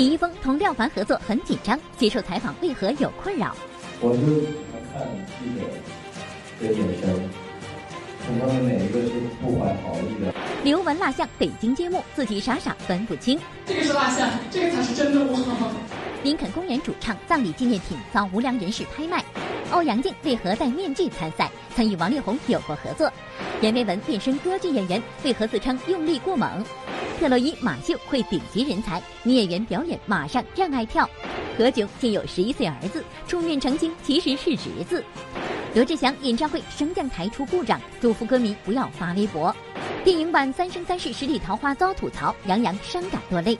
李易峰同廖凡合作很紧张，接受采访为何有困扰？我就看记者的眼神，看他们哪一个是不怀好意的。刘雯蜡像北京揭幕，自己傻傻分不清。这个是蜡像，这个才是真的我。林肯公园主唱葬礼纪念品遭无良人士拍卖。欧阳靖为何戴面具参赛？曾与王力宏有过合作。阎维文变身歌剧演员，为何自称用力过猛？特洛伊马秀会顶级人才，女演员表演马上让爱跳。何炅竟有十一岁儿子，出面澄清其实是侄子。罗志祥演唱会升降台出故障，嘱咐歌迷不要发微博。电影版《三生三世十里桃花》遭吐槽，杨洋伤感落泪。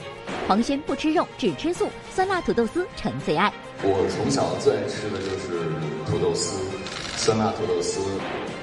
黄轩不吃肉，只吃素，酸辣土豆丝成最爱。我从小最爱吃的就是土豆丝，酸辣土豆丝。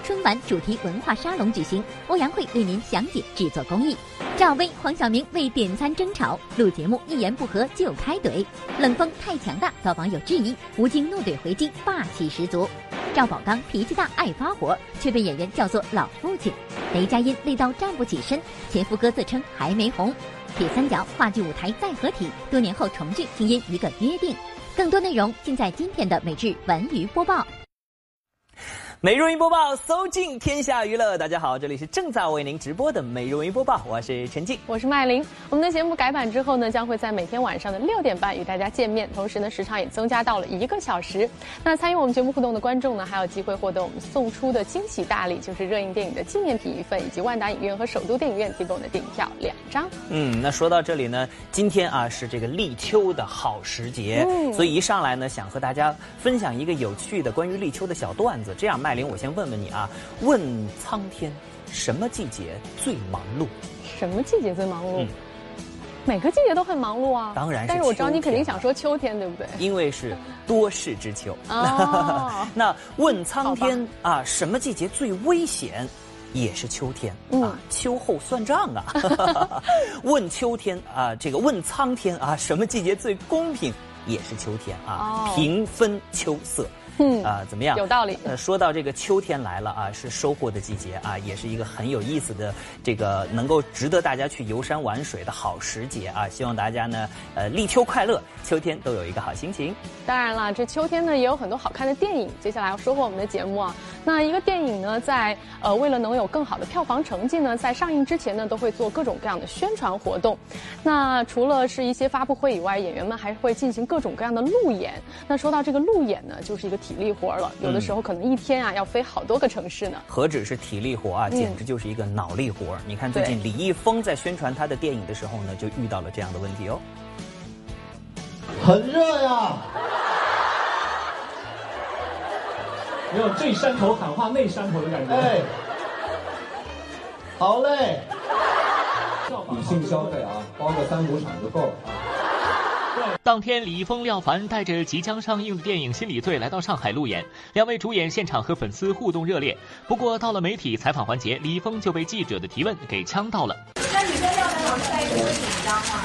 春晚主题文化沙龙举行，欧阳慧为您详解制作工艺。赵薇、黄晓明为点餐争吵，录节目一言不合就开怼，冷风太强大遭网友质疑，吴京怒怼回击霸气十足。赵宝刚脾气大爱发火，却被演员叫做老父亲。雷佳音累到站不起身，前夫哥自称还没红。铁三角话剧舞台再合体，多年后重聚，竟因一个约定。更多内容尽在今天的每日文娱播报。每日云播报，搜尽天下娱乐。大家好，这里是正在为您直播的每日云播报，我是陈静，我是麦琳。我们的节目改版之后呢，将会在每天晚上的六点半与大家见面，同时呢，时长也增加到了一个小时。那参与我们节目互动的观众呢，还有机会获得我们送出的惊喜大礼，就是热映电影的纪念品一份，以及万达影院和首都电影院提供的电影票两张。嗯，那说到这里呢，今天啊是这个立秋的好时节，所以一上来呢，想和大家分享一个有趣的关于立秋的小段子，这样。麦琳，我先问问你啊，问苍天，什么季节最忙碌？什么季节最忙碌？每个季节都很忙碌啊。当然是。但是我知道你肯定想说秋天，对不对？因为是多事之秋。那问苍天啊，什么季节最危险？也是秋天啊，秋后算账啊。问秋天啊，这个问苍天啊，什么季节最公平？也是秋天啊，平分秋色。嗯啊，怎么样？有道理。呃，说到这个秋天来了啊，是收获的季节啊，也是一个很有意思的这个能够值得大家去游山玩水的好时节啊。希望大家呢，呃，立秋快乐，秋天都有一个好心情。当然了，这秋天呢也有很多好看的电影。接下来要收获我们的节目啊，那一个电影呢，在呃为了能有更好的票房成绩呢，在上映之前呢，都会做各种各样的宣传活动。那除了是一些发布会以外，演员们还会进行各种各样的路演。那说到这个路演呢，就是一个。体力活了，有的时候可能一天啊要飞好多个城市呢。何止是体力活啊，简直就是一个脑力活。你看最近李易峰在宣传他的电影的时候呢，就遇到了这样的问题哦。很热呀！没有这山头喊话那山头的感觉。哎，好嘞。理性消费啊，包个三五场就够了啊。当天，李易峰、廖凡带着即将上映的电影《心理罪》来到上海路演，两位主演现场和粉丝互动热烈。不过，到了媒体采访环节，李易峰就被记者的提问给呛到了。那你跟廖凡老师在一起会紧张吗？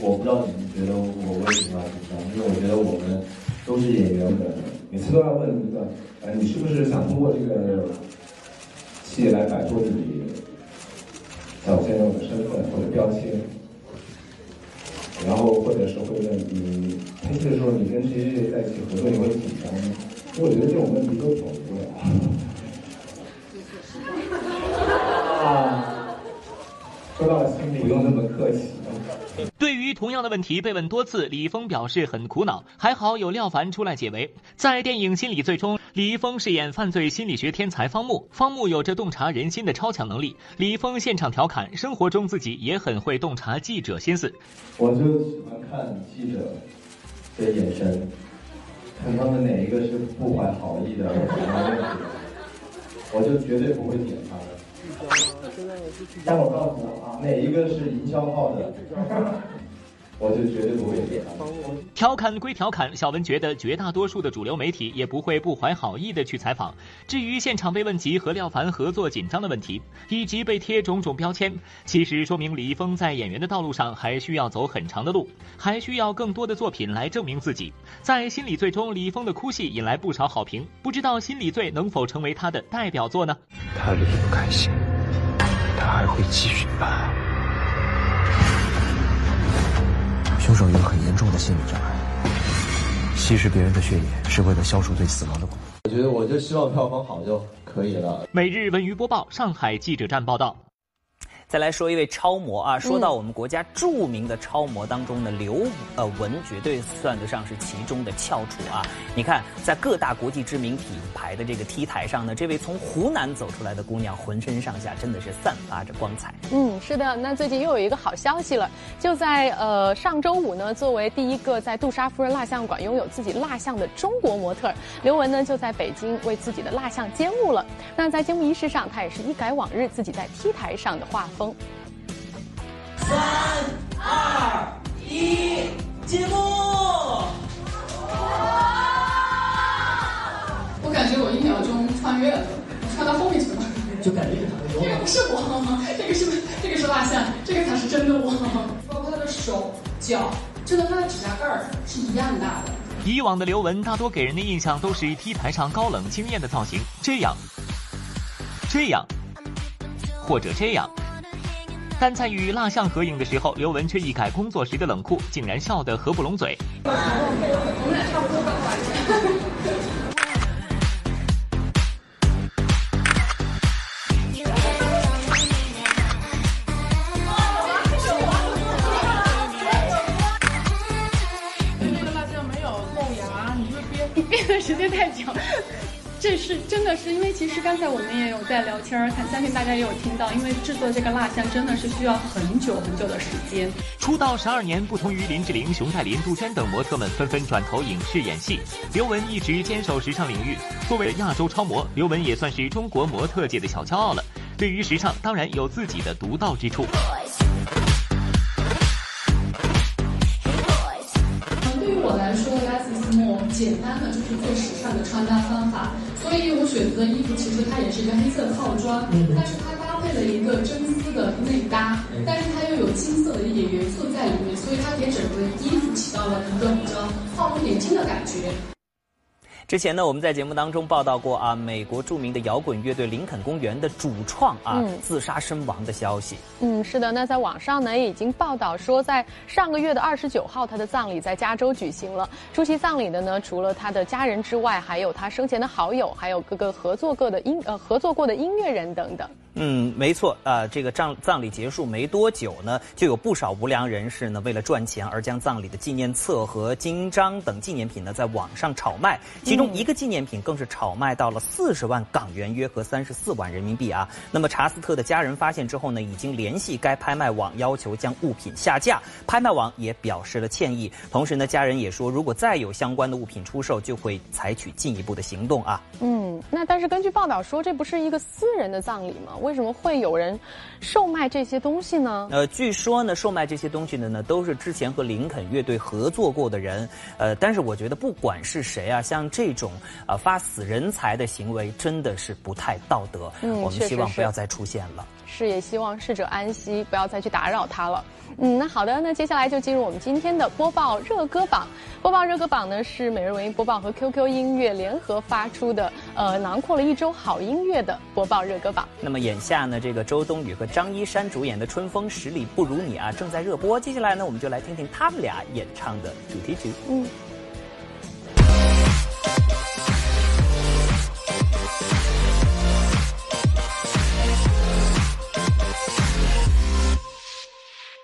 我不知道你们觉得我为什么要紧张，因为我觉得我们都是演员们，每次都要问一个：呃，你是不是想通过这个戏来摆脱自己早先有的身份或者标签？然后或者是会问你拍戏的时候，你跟谁谁谁在一起合作，你会紧张吗？我觉得这种问题都挺无聊。啊，说到心里，不用那么客气。同样的问题被问多次，李易峰表示很苦恼。还好有廖凡出来解围。在电影《心理罪》中，李易峰饰演犯罪心理学天才方木，方木有着洞察人心的超强能力。李易峰现场调侃，生活中自己也很会洞察记者心思。我就喜欢看记者的眼神，看他们哪一个是不怀好意的，我就绝对不会点他的。但我告诉我啊，哪一个是营销号的，我就绝对不会点。调侃归调侃，小文觉得绝大多数的主流媒体也不会不怀好意的去采访。至于现场被问及和廖凡合作紧张的问题，以及被贴种种标签，其实说明李易峰在演员的道路上还需要走很长的路，还需要更多的作品来证明自己。在《心理罪》中，李易峰的哭戏引来不少好评，不知道《心理罪》能否成为他的代表作呢？他离不开心。他还会继续办。凶手受一个很严重的心理障碍。吸食别人的血液是为了消除对死亡的恐惧。我觉得我就希望票房好就可以了。每日文娱播报，上海记者站报道。再来说一位超模啊，说到我们国家著名的超模当中呢，刘呃雯绝对算得上是其中的翘楚啊。你看，在各大国际知名品牌的这个 T 台上呢，这位从湖南走出来的姑娘，浑身上下真的是散发着光彩。嗯，是的。那最近又有一个好消息了，就在呃上周五呢，作为第一个在杜莎夫人蜡像馆拥有自己蜡像的中国模特，刘雯呢就在北京为自己的蜡像揭幕了。那在揭幕仪式上，她也是一改往日自己在 T 台上的画风。三二一，揭幕！我感觉我一秒钟穿越了，穿到后面去了，就感觉这个不是我，这个是这个是蜡像，这个才是真的我。包括他的手脚，真的他的指甲盖儿是一样大的。以往的刘雯大多给人的印象都是 T 台上高冷惊艳的造型，这样，这样，或者这样。但在与蜡像合影的时候，刘雯却一改工作时的冷酷，竟然笑得合不拢嘴。我们俩差不多吧？这个蜡像没有露牙，你这编编的时间太久。这是真的是因为其实刚才我们也有在聊天儿，相信大家也有听到，因为制作这个蜡像真的是需要很久很久的时间。出道十二年，不同于林志玲、熊黛林、杜鹃等模特们纷纷转投影视演戏，刘雯一直坚守时尚领域。作为亚洲超模，刘雯也算是中国模特界的小骄傲了。对于时尚，当然有自己的独到之处。对于我来说，less is more，简单的就是最时尚的穿搭方法。所以我选择的衣服其实它也是一个黑色套装，但是它搭配了一个真丝的内搭，但是它又有金色的一点元素在里面，所以它给整个衣服起到了一个比较画龙点睛的感觉。之前呢，我们在节目当中报道过啊，美国著名的摇滚乐队林肯公园的主创啊自杀身亡的消息。嗯，是的。那在网上呢，也已经报道说，在上个月的二十九号，他的葬礼在加州举行了。出席葬礼的呢，除了他的家人之外，还有他生前的好友，还有各个合作过的音呃合作过的音乐人等等。嗯，没错啊，这个葬葬礼结束没多久呢，就有不少无良人士呢，为了赚钱而将葬礼的纪念册和金章等纪念品呢，在网上炒卖。其中一个纪念品更是炒卖到了四十万港元，约合三十四万人民币啊。那么查斯特的家人发现之后呢，已经联系该拍卖网，要求将物品下架。拍卖网也表示了歉意，同时呢，家人也说，如果再有相关的物品出售，就会采取进一步的行动啊。嗯，那但是根据报道说，这不是一个私人的葬礼吗？为什么会有人售卖这些东西呢？呃，据说呢，售卖这些东西的呢，都是之前和林肯乐队合作过的人。呃，但是我觉得不管是谁啊，像这种呃发死人财的行为，真的是不太道德。嗯，我们希望不要再出现了。是，也希望逝者安息，不要再去打扰他了。嗯，那好的，那接下来就进入我们今天的播报热歌榜。播报热歌榜呢，是每日文艺播报和 QQ 音乐联合发出的，呃，囊括了一周好音乐的播报热歌榜。那么眼下呢，这个周冬雨和张一山主演的《春风十里不如你》啊，正在热播。接下来呢，我们就来听听他们俩演唱的主题曲。嗯。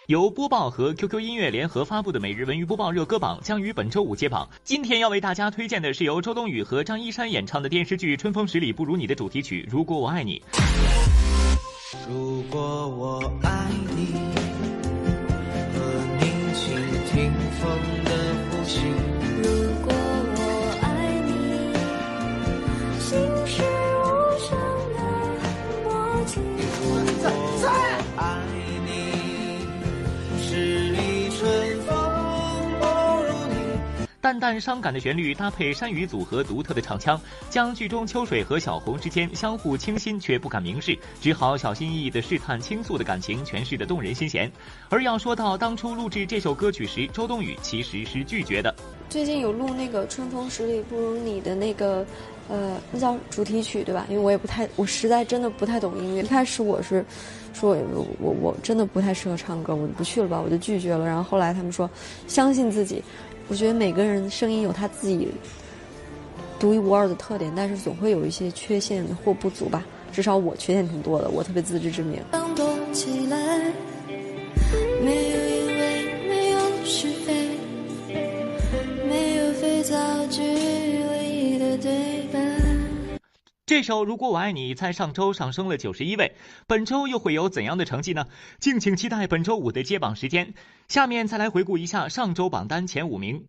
由播报和 QQ 音乐联合发布的每日文娱播报热歌榜将于本周五揭榜。今天要为大家推荐的是由周冬雨和张一山演唱的电视剧《春风十里不如你》的主题曲《如果我爱你》。如果我爱你，和你一起听风的呼吸。淡淡伤感的旋律搭配山雨组合独特的唱腔，将剧中秋水和小红之间相互倾心却不敢明示，只好小心翼翼的试探倾诉的感情诠释的动人心弦。而要说到当初录制这首歌曲时，周冬雨其实是拒绝的。最近有录那个《春风十里不如你》的那个，呃，那叫主题曲对吧？因为我也不太，我实在真的不太懂音乐。一开始我是说，我我我真的不太适合唱歌，我不去了吧，我就拒绝了。然后后来他们说，相信自己。我觉得每个人声音有他自己独一无二的特点，但是总会有一些缺陷或不足吧。至少我缺陷挺多的，我特别自知之明。这首《如果我爱你》在上周上升了九十一位，本周又会有怎样的成绩呢？敬请期待本周五的揭榜时间。下面再来回顾一下上周榜单前五名。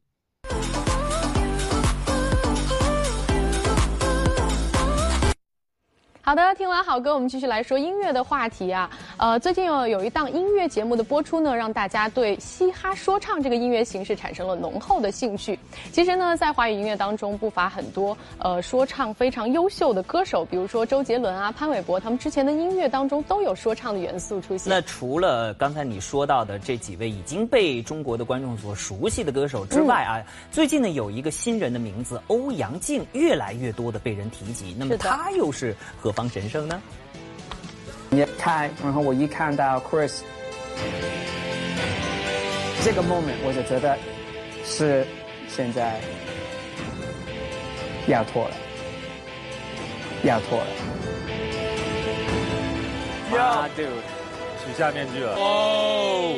好的，听完好歌，我们继续来说音乐的话题啊。呃，最近有有一档音乐节目的播出呢，让大家对嘻哈说唱这个音乐形式产生了浓厚的兴趣。其实呢，在华语音乐当中，不乏很多呃说唱非常优秀的歌手，比如说周杰伦啊、潘玮柏，他们之前的音乐当中都有说唱的元素出现。那除了刚才你说到的这几位已经被中国的观众所熟悉的歌手之外啊，最近呢有一个新人的名字欧阳靖，越来越多的被人提及。那么他又是何？方神圣呢？你开，然后我一看到 Chris 这个 moment，我就觉得是现在要脱了，要脱了。呀，dude，取下面具了。哦，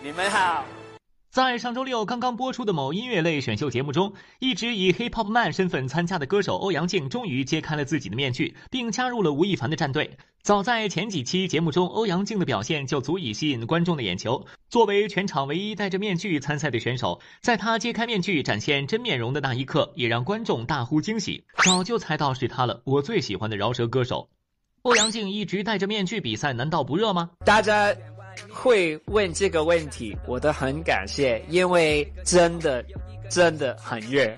你们好。在上周六刚刚播出的某音乐类选秀节目中，一直以 Hip Hop Man 身份参加的歌手欧阳靖终于揭开了自己的面具，并加入了吴亦凡的战队。早在前几期节目中，欧阳靖的表现就足以吸引观众的眼球。作为全场唯一戴着面具参赛的选手，在他揭开面具展现真面容的那一刻，也让观众大呼惊喜。早就猜到是他了，我最喜欢的饶舌歌手。欧阳靖一直戴着面具比赛，难道不热吗？大家。会问这个问题，我都很感谢，因为真的，真的很热，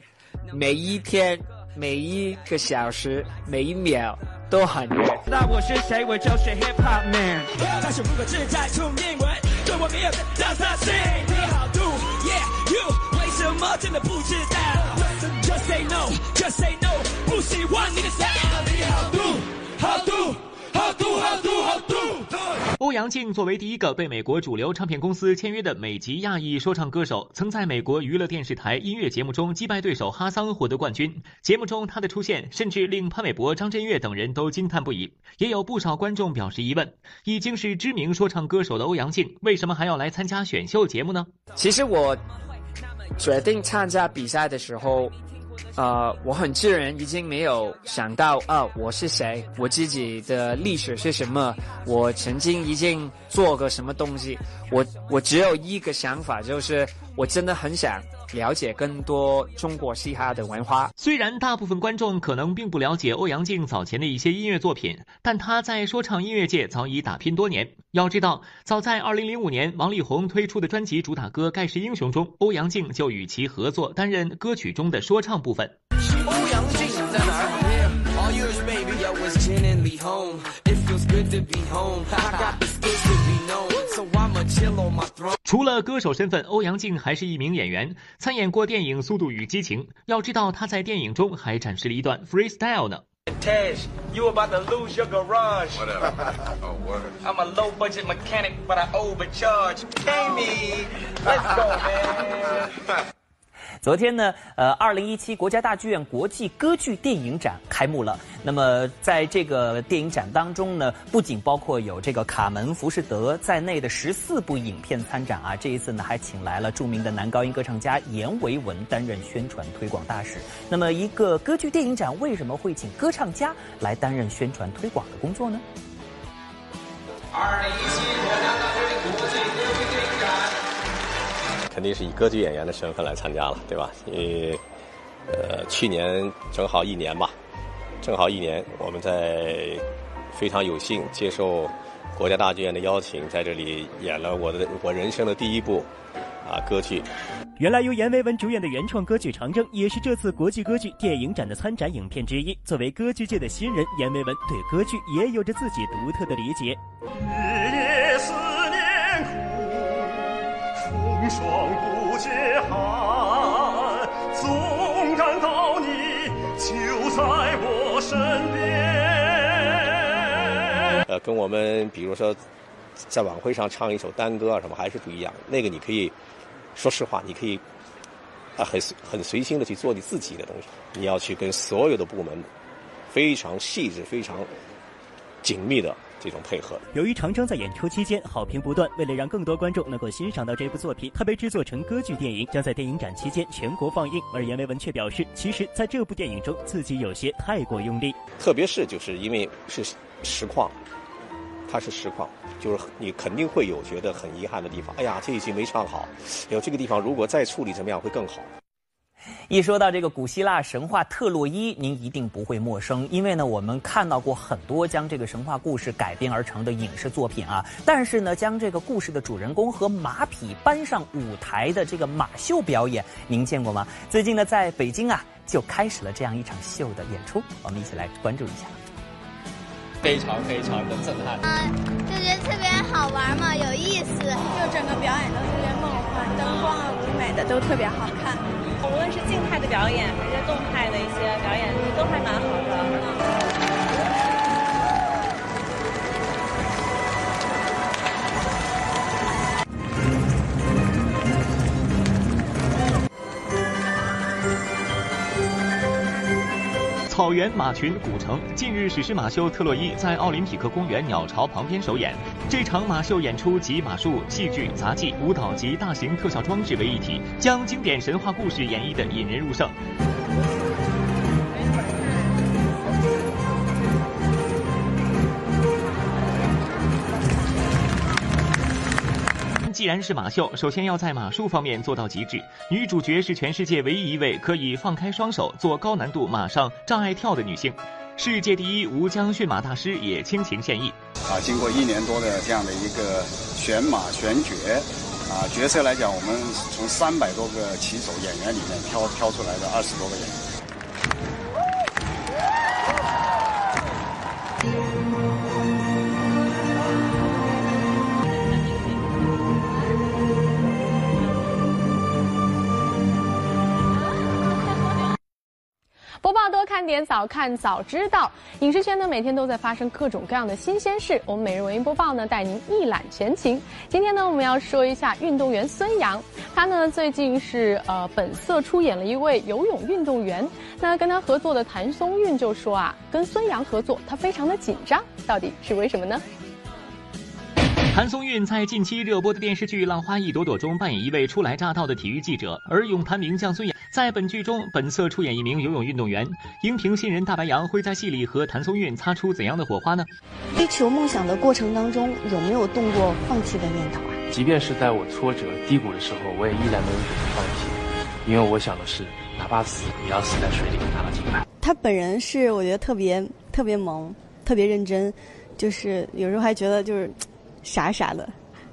每一天，每一个小时，每一秒都很热。那我是谁？我就是 Hip Hop Man。但是在出英文，对我没有 not saying 你好 do yeah you 为什么真的不知道？Just say no，Just say no，不喜欢你的 style。你好 do 好 do 欧阳靖作为第一个被美国主流唱片公司签约的美籍亚裔说唱歌手，曾在美国娱乐电视台音乐节目中击败对手哈桑获得冠军。节目中他的出现，甚至令潘玮柏、张震岳等人都惊叹不已。也有不少观众表示疑问：已经是知名说唱歌手的欧阳靖，为什么还要来参加选秀节目呢？其实我决定参加比赛的时候。呃，我很自然已经没有想到啊，我是谁，我自己的历史是什么，我曾经已经做过什么东西，我我只有一个想法，就是我真的很想。了解更多中国嘻哈的文化。虽然大部分观众可能并不了解欧阳靖早前的一些音乐作品，但他在说唱音乐界早已打拼多年。要知道，早在2005年王力宏推出的专辑主打歌《盖世英雄》中，欧阳靖就与其合作担任歌曲中的说唱部分。欧阳靖在哪儿？除了歌手身份，欧阳靖还是一名演员，参演过电影《速度与激情》。要知道，他在电影中还展示了一段 freestyle 呢。昨天呢，呃，二零一七国家大剧院国际歌剧电影展开幕了。那么，在这个电影展当中呢，不仅包括有这个《卡门》《浮士德》在内的十四部影片参展啊。这一次呢，还请来了著名的男高音歌唱家阎维文担任宣传推广大使。那么，一个歌剧电影展为什么会请歌唱家来担任宣传推广的工作呢？二零一七国家大剧院国际。肯定是以歌剧演员的身份来参加了，对吧？因为，呃，去年正好一年吧，正好一年，我们在非常有幸接受国家大剧院的邀请，在这里演了我的我人生的第一部啊歌剧。原来由阎维文主演的原创歌剧《长征》也是这次国际歌剧电影展的参展影片之一。作为歌剧界的新人，阎维文对歌剧也有着自己独特的理解。霜不解寒，总感到你就在我身边。呃，跟我们比如说在晚会上唱一首单歌啊什么还是不一样。那个你可以。说实话，你可以啊，很很随心的去做你自己的东西。你要去跟所有的部门非常细致、非常紧密的这种配合。由于《长征》在演出期间好评不断，为了让更多观众能够欣赏到这部作品，它被制作成歌剧电影，将在电影展期间全国放映。而阎维文却表示，其实在这部电影中自己有些太过用力，特别是就是因为是实况。它是实况，就是你肯定会有觉得很遗憾的地方。哎呀，这一集没唱好，有这个地方如果再处理怎么样会更好。一说到这个古希腊神话特洛伊，您一定不会陌生，因为呢，我们看到过很多将这个神话故事改编而成的影视作品啊。但是呢，将这个故事的主人公和马匹搬上舞台的这个马秀表演，您见过吗？最近呢，在北京啊，就开始了这样一场秀的演出，我们一起来关注一下。非常非常的震撼，嗯，就觉得特别好玩嘛，有意思，就整个表演都特别梦幻，灯光啊、舞美的都特别好看，无论是静态的表演还是动态的一些表演，都还蛮好草原马群古城近日史诗马秀《特洛伊》在奥林匹克公园鸟巢旁边首演。这场马秀演出集马术、戏剧、杂技、舞蹈及大型特效装置为一体，将经典神话故事演绎的引人入胜。既然是马秀，首先要在马术方面做到极致。女主角是全世界唯一一位可以放开双手做高难度马上障碍跳的女性，世界第一吴江驯马大师也倾情献艺。啊，经过一年多的这样的一个选马选角，啊，角色来讲，我们从三百多个骑手演员里面挑挑出来的二十多个演员。播报多看点，早看早知道。影视圈呢，每天都在发生各种各样的新鲜事。我们每日文娱播报呢，带您一览全情。今天呢，我们要说一下运动员孙杨，他呢最近是呃本色出演了一位游泳运动员。那跟他合作的谭松韵就说啊，跟孙杨合作，他非常的紧张，到底是为什么呢？谭松韵在近期热播的电视剧《浪花一朵朵》中扮演一位初来乍到的体育记者，而泳坛名将孙杨在本剧中本色出演一名游泳运动员。荧屏新人大白杨会在戏里和谭松韵擦出怎样的火花呢？追求梦想的过程当中，有没有动过放弃的念头啊？即便是在我挫折低谷的时候，我也依然没有选择放弃，因为我想的是，哪怕死也要死在水里拿到金牌。他本人是我觉得特别特别萌，特别认真，就是有时候还觉得就是傻傻的。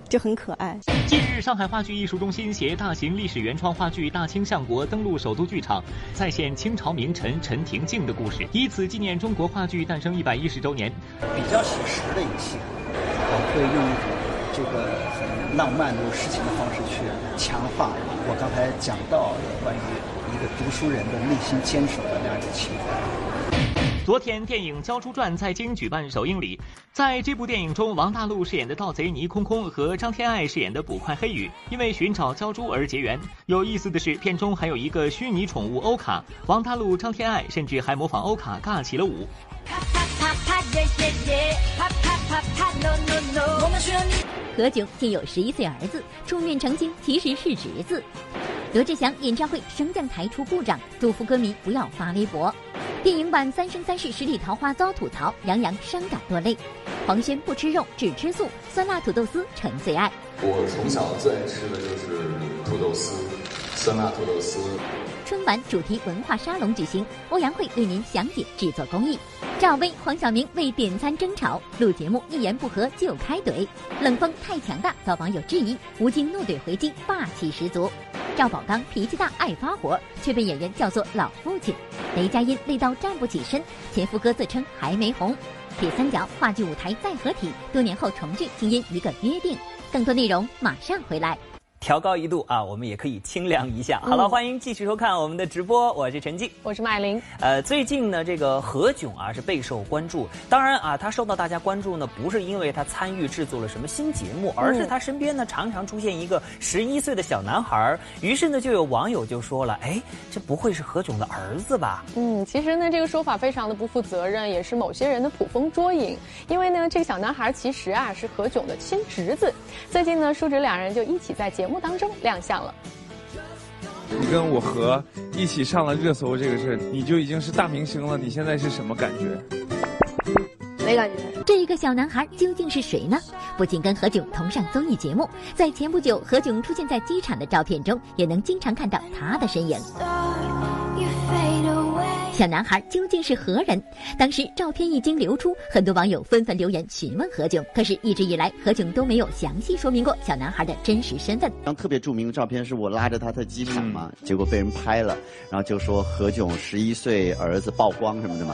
就很可爱。近日，上海话剧艺术中心携大型历史原创话剧《大清相国》登陆首都剧场，再现清朝名臣陈廷敬的故事，以此纪念中国话剧诞生一百一十周年。比较写实的一些，我会用一种这个很浪漫的诗情的方式去强化我刚才讲到的关于一个读书人的内心坚守的那样一个情怀。昨天，电影《鲛珠传》在京举办首映礼。在这部电影中，王大陆饰演的盗贼倪空空和张天爱饰演的捕快黑羽，因为寻找鲛珠而结缘。有意思的是，片中还有一个虚拟宠物欧卡，王大陆、张天爱甚至还模仿欧卡尬起了舞。何炅竟有十一岁儿子，出面澄清其实是侄子。罗志祥演唱会升降台出故障，嘱咐歌迷不要发微博。电影版《三生三世十里桃花》遭吐槽，杨洋伤感落泪。黄轩不吃肉，只吃素，酸辣土豆丝成最爱。我从小最爱吃的就是土豆丝，酸辣土豆丝。春晚主题文化沙龙举行，欧阳慧为您详解制作工艺。赵薇、黄晓明为点餐争吵，录节目一言不合就开怼，冷风太强大遭网友质疑，吴京怒怼回击霸气十足。赵宝刚脾气大爱发火，却被演员叫做老父亲。雷佳音累到站不起身，前夫哥自称还没红。铁三角话剧舞台再合体，多年后重聚，竟因一个约定。更多内容马上回来。调高一度啊，我们也可以清凉一下。好了，欢迎继续收看我们的直播，我是陈静，我是麦玲。呃，最近呢，这个何炅啊是备受关注。当然啊，他受到大家关注呢，不是因为他参与制作了什么新节目，而是他身边呢常常出现一个十一岁的小男孩。于是呢，就有网友就说了：“哎，这不会是何炅的儿子吧？”嗯，其实呢，这个说法非常的不负责任，也是某些人的捕风捉影。因为呢，这个小男孩其实啊是何炅的亲侄子。最近呢，叔侄两人就一起在节目当中亮相。了，你跟我和一起上了热搜这个事你就已经是大明星了。你现在是什么感觉？没感觉。这一个小男孩究竟是谁呢？不仅跟何炅同上综艺节目，在前不久何炅出现在机场的照片中，也能经常看到他的身影。小男孩究竟是何人？当时照片一经流出，很多网友纷纷留言询问何炅。可是，一直以来何炅都没有详细说明过小男孩的真实身份。张特别著名的照片是我拉着他在机场嘛，结果被人拍了，然后就说何炅十一岁儿子曝光什么的嘛。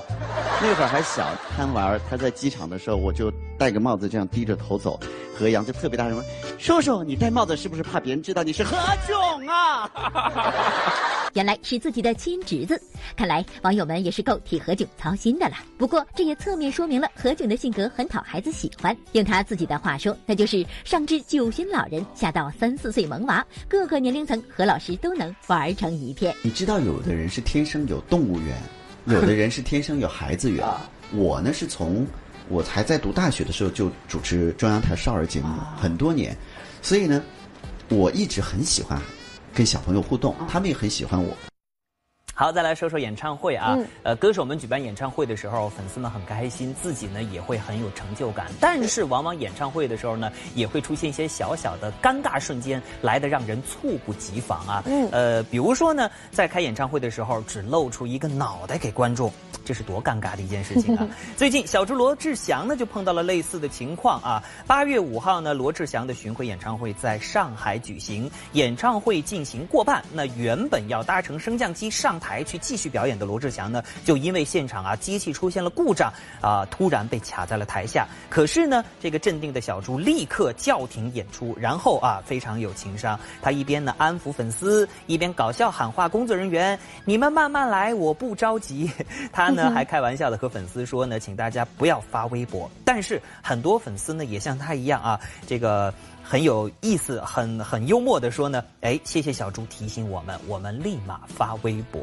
那会儿还小，贪玩。他在机场的时候，我就戴个帽子这样低着头走，何阳就特别大声说：“叔叔，你戴帽子是不是怕别人知道你是何炅啊？” 原来是自己的亲侄子，看来网友们也是够替何炅操心的了。不过这也侧面说明了何炅的性格很讨孩子喜欢。用他自己的话说，那就是上至九旬老人，下到三四岁萌娃，各个年龄层何老师都能玩成一片。你知道，有的人是天生有动物缘，有的人是天生有孩子缘。我呢，是从我还在读大学的时候就主持中央台少儿节目很多年，所以呢，我一直很喜欢。跟小朋友互动，他们也很喜欢我。好，再来说说演唱会啊。呃，歌手们举办演唱会的时候，粉丝们很开心，自己呢也会很有成就感。但是，往往演唱会的时候呢，也会出现一些小小的尴尬瞬间，来的让人猝不及防啊。呃，比如说呢，在开演唱会的时候，只露出一个脑袋给观众。这是多尴尬的一件事情啊！最近小猪罗志祥呢就碰到了类似的情况啊。八月五号呢，罗志祥的巡回演唱会在上海举行，演唱会进行过半，那原本要搭乘升降机上台去继续表演的罗志祥呢，就因为现场啊机器出现了故障啊，突然被卡在了台下。可是呢，这个镇定的小猪立刻叫停演出，然后啊非常有情商，他一边呢安抚粉丝，一边搞笑喊话工作人员：“你们慢慢来，我不着急。”他。呢，还开玩笑的和粉丝说呢，请大家不要发微博。但是很多粉丝呢，也像他一样啊，这个很有意思，很很幽默的说呢，哎，谢谢小猪提醒我们，我们立马发微博。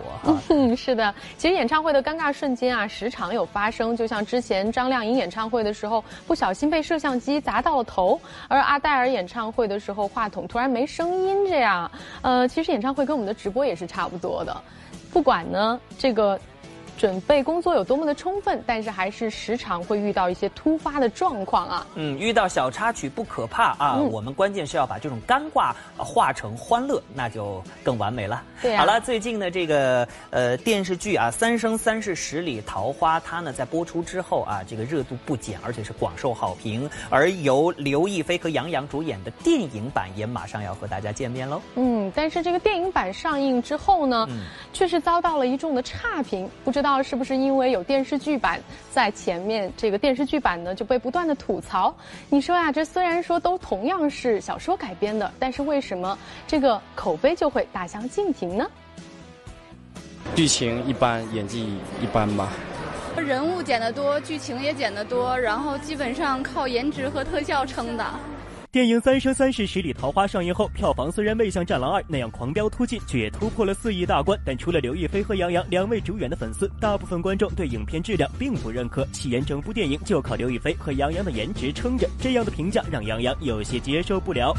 嗯，是的，其实演唱会的尴尬瞬间啊，时常有发生。就像之前张靓颖演唱会的时候，不小心被摄像机砸到了头；而阿黛尔演唱会的时候，话筒突然没声音，这样。呃，其实演唱会跟我们的直播也是差不多的，不管呢这个。准备工作有多么的充分，但是还是时常会遇到一些突发的状况啊。嗯，遇到小插曲不可怕啊，我们关键是要把这种尴尬化成欢乐，那就更完美了。对，好了，最近的这个呃电视剧啊《三生三世十里桃花》，它呢在播出之后啊，这个热度不减，而且是广受好评。而由刘亦菲和杨洋主演的电影版也马上要和大家见面喽。嗯，但是这个电影版上映之后呢，却是遭到了一众的差评，不知道。是不是因为有电视剧版在前面，这个电视剧版呢就被不断的吐槽？你说呀，这虽然说都同样是小说改编的，但是为什么这个口碑就会大相径庭呢？剧情一般，演技一般吧。人物剪得多，剧情也剪得多，然后基本上靠颜值和特效撑的。电影《三生三世十里桃花》上映后，票房虽然未像《战狼二》那样狂飙突进，却也突破了四亿大关。但除了刘亦菲和杨洋两位主演的粉丝，大部分观众对影片质量并不认可。戏言整部电影就靠刘亦菲和杨洋的颜值撑着，这样的评价让杨洋有些接受不了。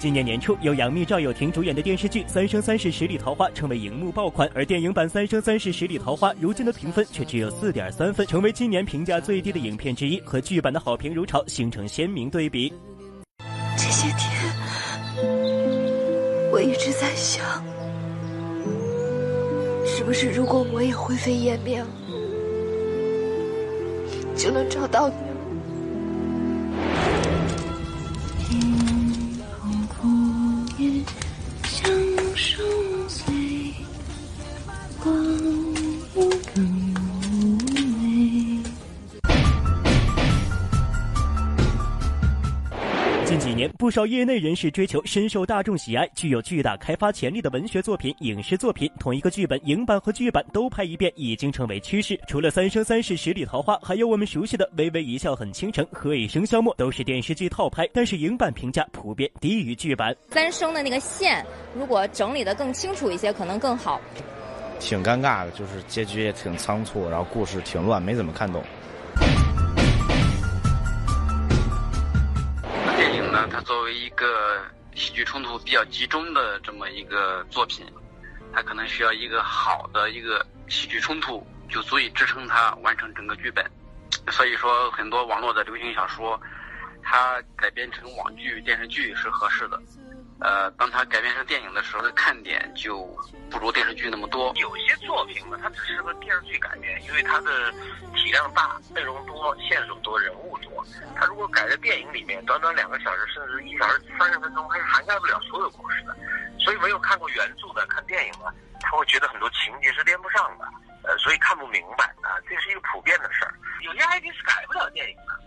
今年年初，由杨幂、赵又廷主演的电视剧《三生三世十里桃花》成为荧幕爆款，而电影版《三生三世十里桃花》如今的评分却只有四点三分，成为今年评价最低的影片之一，和剧版的好评如潮，形成鲜明对比。这些天，我一直在想，是不是如果我也灰飞烟灭了，就能找到你？不少业内人士追求深受大众喜爱、具有巨大开发潜力的文学作品、影视作品，同一个剧本，影版和剧版都拍一遍已经成为趋势。除了《三生三世十里桃花》，还有我们熟悉的《微微一笑很倾城》《何以笙箫默》，都是电视剧套拍，但是影版评价普遍低于剧版。三生的那个线，如果整理的更清楚一些，可能更好。挺尴尬的，就是结局也挺仓促，然后故事挺乱，没怎么看懂。它作为一个喜剧冲突比较集中的这么一个作品，它可能需要一个好的一个喜剧冲突，就足以支撑它完成整个剧本。所以说，很多网络的流行小说，它改编成网剧、电视剧是合适的。呃，当它改编成电影的时候，的看点就不如电视剧那么多。有些作品呢，它只适合电视剧改编，因为它的体量大、内容多、线索多、人物多。它如果改在电影里面，短短两个小时甚至一小时三十分钟，它是涵盖不了所有故事的。所以没有看过原著的看电影呢，他会觉得很多情节是连不上的，呃，所以看不明白啊。这是一个普遍的事儿。有些 IP 是改不了电影的。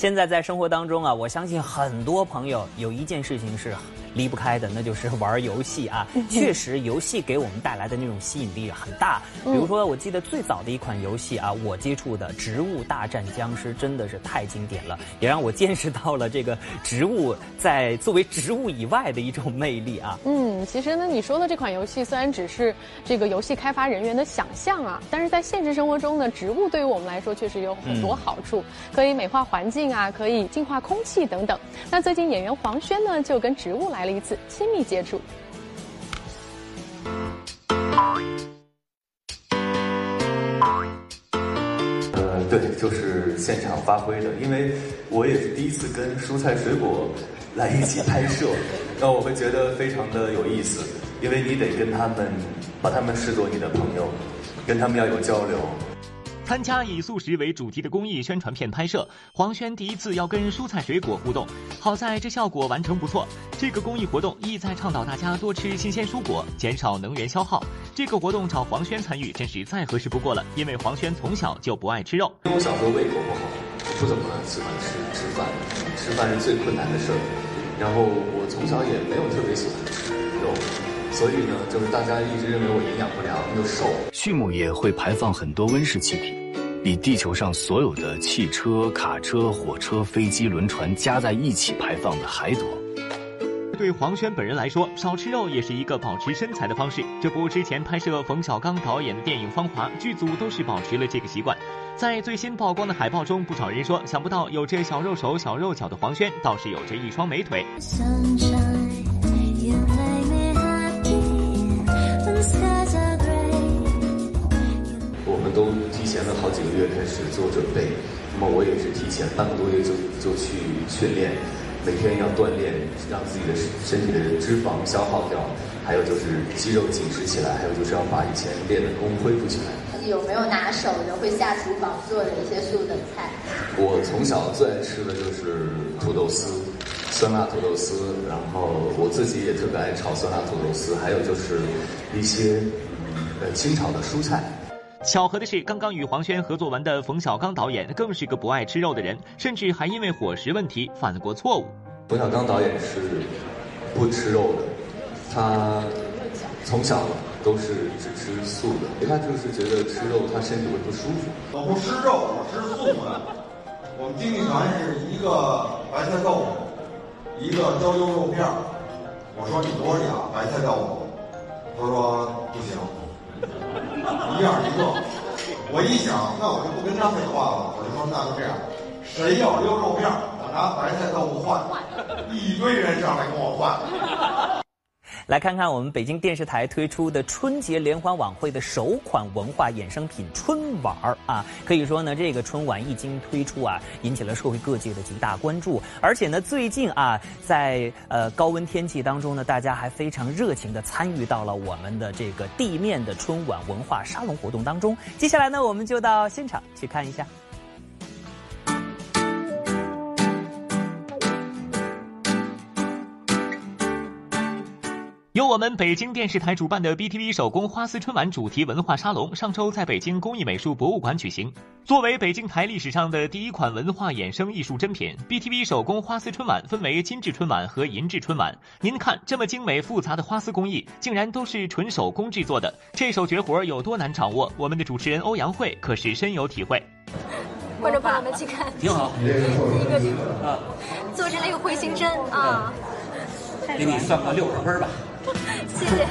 现在在生活当中啊，我相信很多朋友有一件事情是离不开的，那就是玩游戏啊。确实，游戏给我们带来的那种吸引力很大。比如说，我记得最早的一款游戏啊，我接触的《植物大战僵尸》真的是太经典了，也让我见识到了这个植物在作为植物以外的一种魅力啊。嗯，其实呢，你说的这款游戏虽然只是这个游戏开发人员的想象啊，但是在现实生活中呢，植物对于我们来说确实有很多好处，可以美化环。环啊，可以净化空气等等。那最近演员黄轩呢，就跟植物来了一次亲密接触。呃，对，就是现场发挥的，因为我也是第一次跟蔬菜水果来一起拍摄，那我会觉得非常的有意思，因为你得跟他们把他们视作你的朋友，跟他们要有交流。参加以素食为主题的公益宣传片拍摄，黄轩第一次要跟蔬菜水果互动，好在这效果完成不错。这个公益活动意在倡导大家多吃新鲜蔬果，减少能源消耗。这个活动找黄轩参与，真是再合适不过了，因为黄轩从小就不爱吃肉。因为我小时候胃口不好，不怎么喜欢吃吃饭，吃饭是最困难的事儿。然后我从小也没有特别喜欢吃肉，所以呢，就是大家一直认为我营养不良又瘦。畜牧业会排放很多温室气体。比地球上所有的汽车、卡车、火车、飞机、轮船加在一起排放的还多。对黄轩本人来说，少吃肉也是一个保持身材的方式。这不，之前拍摄冯小刚导演的电影《芳华》，剧组都是保持了这个习惯。在最新曝光的海报中，不少人说，想不到有着小肉手、小肉脚的黄轩，倒是有着一双美腿。前了好几个月开始做准备，那么我也是提前半个多月就就去训练，每天要锻炼，让自己的身体的脂肪消耗掉，还有就是肌肉紧实起来，还有就是要把以前练的功恢复起来。有没有拿手的会下厨房做的一些素的菜？我从小最爱吃的就是土豆丝，酸辣土豆丝，然后我自己也特别爱炒酸辣土豆丝，还有就是一些呃清炒的蔬菜。巧合的是，刚刚与黄轩合作完的冯小刚导演更是个不爱吃肉的人，甚至还因为伙食问题犯了过错误。冯小刚导演是不吃肉的，他从小都是只吃素的，他就是觉得吃肉他身体会不舒服。我不吃肉，我吃素的。我们经济团是一个白菜豆腐，一个焦油肉片儿我说你多少俩白菜豆腐？他说不行。一样一个，我一想，那我就不跟他废话了，我就说那就这样，谁要溜肉片，我拿白菜豆腐换，一堆人上来跟我换。来看看我们北京电视台推出的春节联欢晚会的首款文化衍生品春晚儿啊，可以说呢，这个春晚一经推出啊，引起了社会各界的极大关注。而且呢，最近啊，在呃高温天气当中呢，大家还非常热情的参与到了我们的这个地面的春晚文化沙龙活动当中。接下来呢，我们就到现场去看一下。我们北京电视台主办的 BTV 手工花丝春晚主题文化沙龙，上周在北京工艺美术博物馆举行。作为北京台历史上的第一款文化衍生艺术珍品，BTV 手工花丝春晚分为金质春晚和银质春晚。您看，这么精美复杂的花丝工艺，竟然都是纯手工制作的，这手绝活有多难掌握？我们的主持人欧阳慧可是深有体会。观众朋友们，去看，挺好，一个啊，做成那个彗星针啊，给你算个六十分吧。谢谢。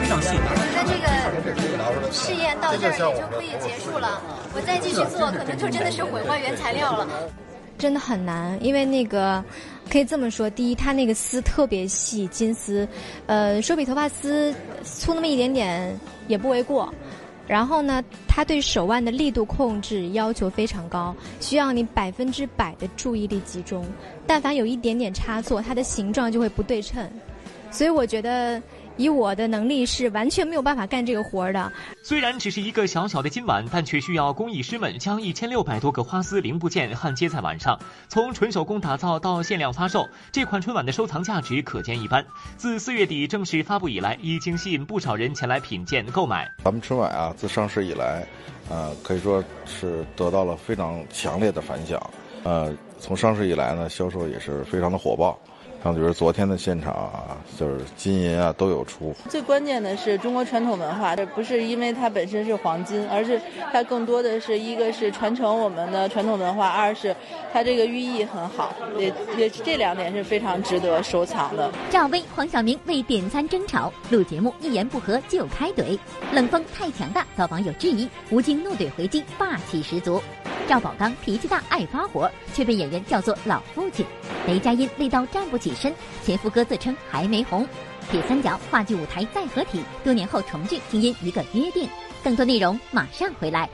非常细。我的这个试验到这儿也就可以结束了，我再继续做，可能就真的是毁坏原材料了。真的很难，因为那个可以这么说：第一，它那个丝特别细，金丝，呃，说比头发丝粗那么一点点也不为过。然后呢，它对手腕的力度控制要求非常高，需要你百分之百的注意力集中。但凡有一点点差错，它的形状就会不对称。所以我觉得。以我的能力是完全没有办法干这个活的。虽然只是一个小小的金碗，但却需要工艺师们将一千六百多个花丝零部件焊接在碗上，从纯手工打造到限量发售。这款春晚的收藏价值可见一斑。自四月底正式发布以来，已经吸引不少人前来品鉴购买。咱们春晚啊，自上市以来，呃，可以说是得到了非常强烈的反响。呃，从上市以来呢，销售也是非常的火爆。像比如昨天的现场啊，就是金银啊都有出。最关键的是中国传统文化，这不是因为它本身是黄金，而是它更多的是一个是传承我们的传统文化，二是它这个寓意很好，也也这两点是非常值得收藏的。赵薇、黄晓明为点餐争吵，录节目一言不合就开怼，冷风太强大遭网友质疑，吴京怒怼回击霸气十足。赵宝刚脾气大爱发火，却被演员叫做老父亲。雷佳音累到站不起身，前夫哥自称还没红。铁三角话剧舞台再合体，多年后重聚，竟因一个约定。更多内容马上回来。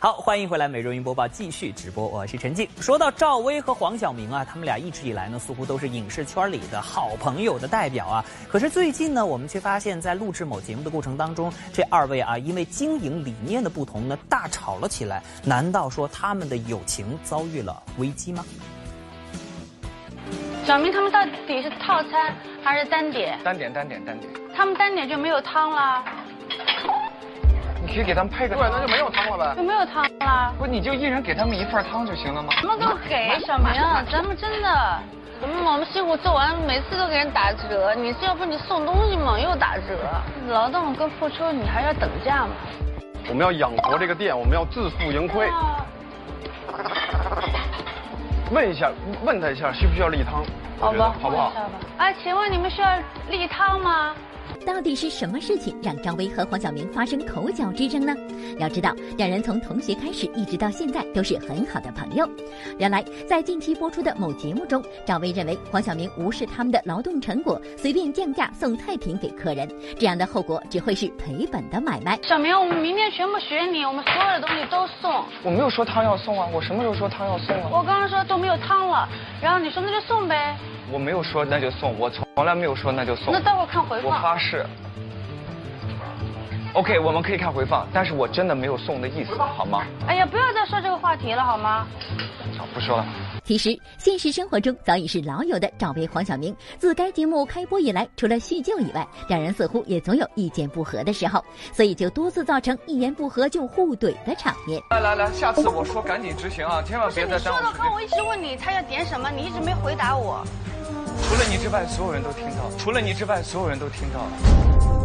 好，欢迎回来，美容云播报继续直播，我是陈静。说到赵薇和黄晓明啊，他们俩一直以来呢，似乎都是影视圈里的好朋友的代表啊。可是最近呢，我们却发现，在录制某节目的过程当中，这二位啊，因为经营理念的不同呢，大吵了起来。难道说他们的友情遭遇了危机吗？小明他们到底是套餐还是单点？单点，单点，单点。他们单点就没有汤了。你可以给他们配个汤，那就没有汤了呗。就没有汤了。不，你就一人给他们一份汤就行了吗？什么都给小明，咱们真的，我们我们辛苦做完，每次都给人打折。你是要不你送东西嘛，又打折。劳动跟付出，你还要等价嘛。我们要养活这个店，我们要自负盈亏。问一下，问他一下，需不需要例汤？好吧，好不好？哎，请问你们需要例汤吗？到底是什么事情让张薇和黄晓明发生口角之争呢？要知道，两人从同学开始，一直到现在都是很好的朋友。原来，在近期播出的某节目中，赵薇认为黄晓明无视他们的劳动成果，随便降价送菜品给客人，这样的后果只会是赔本的买卖。小明，我们明天全部学你，我们所有的东西都送。我没有说汤要送啊，我什么时候说汤要送了？我刚刚说都没有汤了，然后你说那就送呗。我没有说那就送，我从来没有说那就送。那待会儿看回放。我发誓。OK，我们可以看回放，但是我真的没有送的意思，好吗？哎呀，不要再说这个话题了，好吗？好，不说了。其实，现实生活中早已是老友的赵薇、黄晓明，自该节目开播以来，除了叙旧以外，两人似乎也总有意见不合的时候，所以就多次造成一言不合就互怼的场面。来来来，下次我说赶紧执行啊，千万别再耽误时间。说的话，我一直问你他要点什么，你一直没回答我。除了你之外，所有人都听到。除了你之外，所有人都听到了。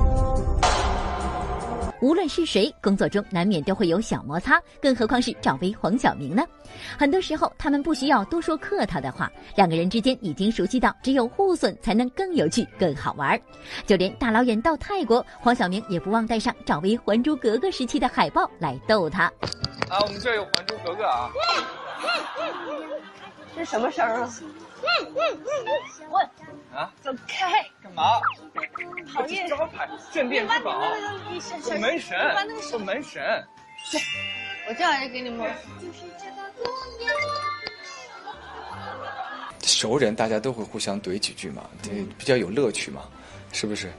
无论是谁，工作中难免都会有小摩擦，更何况是赵薇、黄晓明呢？很多时候，他们不需要多说客套的话，两个人之间已经熟悉到只有互损才能更有趣、更好玩。就连大老远到泰国，黄晓明也不忘带上赵薇《还珠格格》时期的海报来逗他。啊，我们这有《还珠格格》啊。这什么声啊？问啊，走开！干嘛？讨厌！招牌，镇店之宝，门神，门神。我这样也给你们。熟人大家都会互相怼几句嘛，这比较有乐趣嘛，是不是？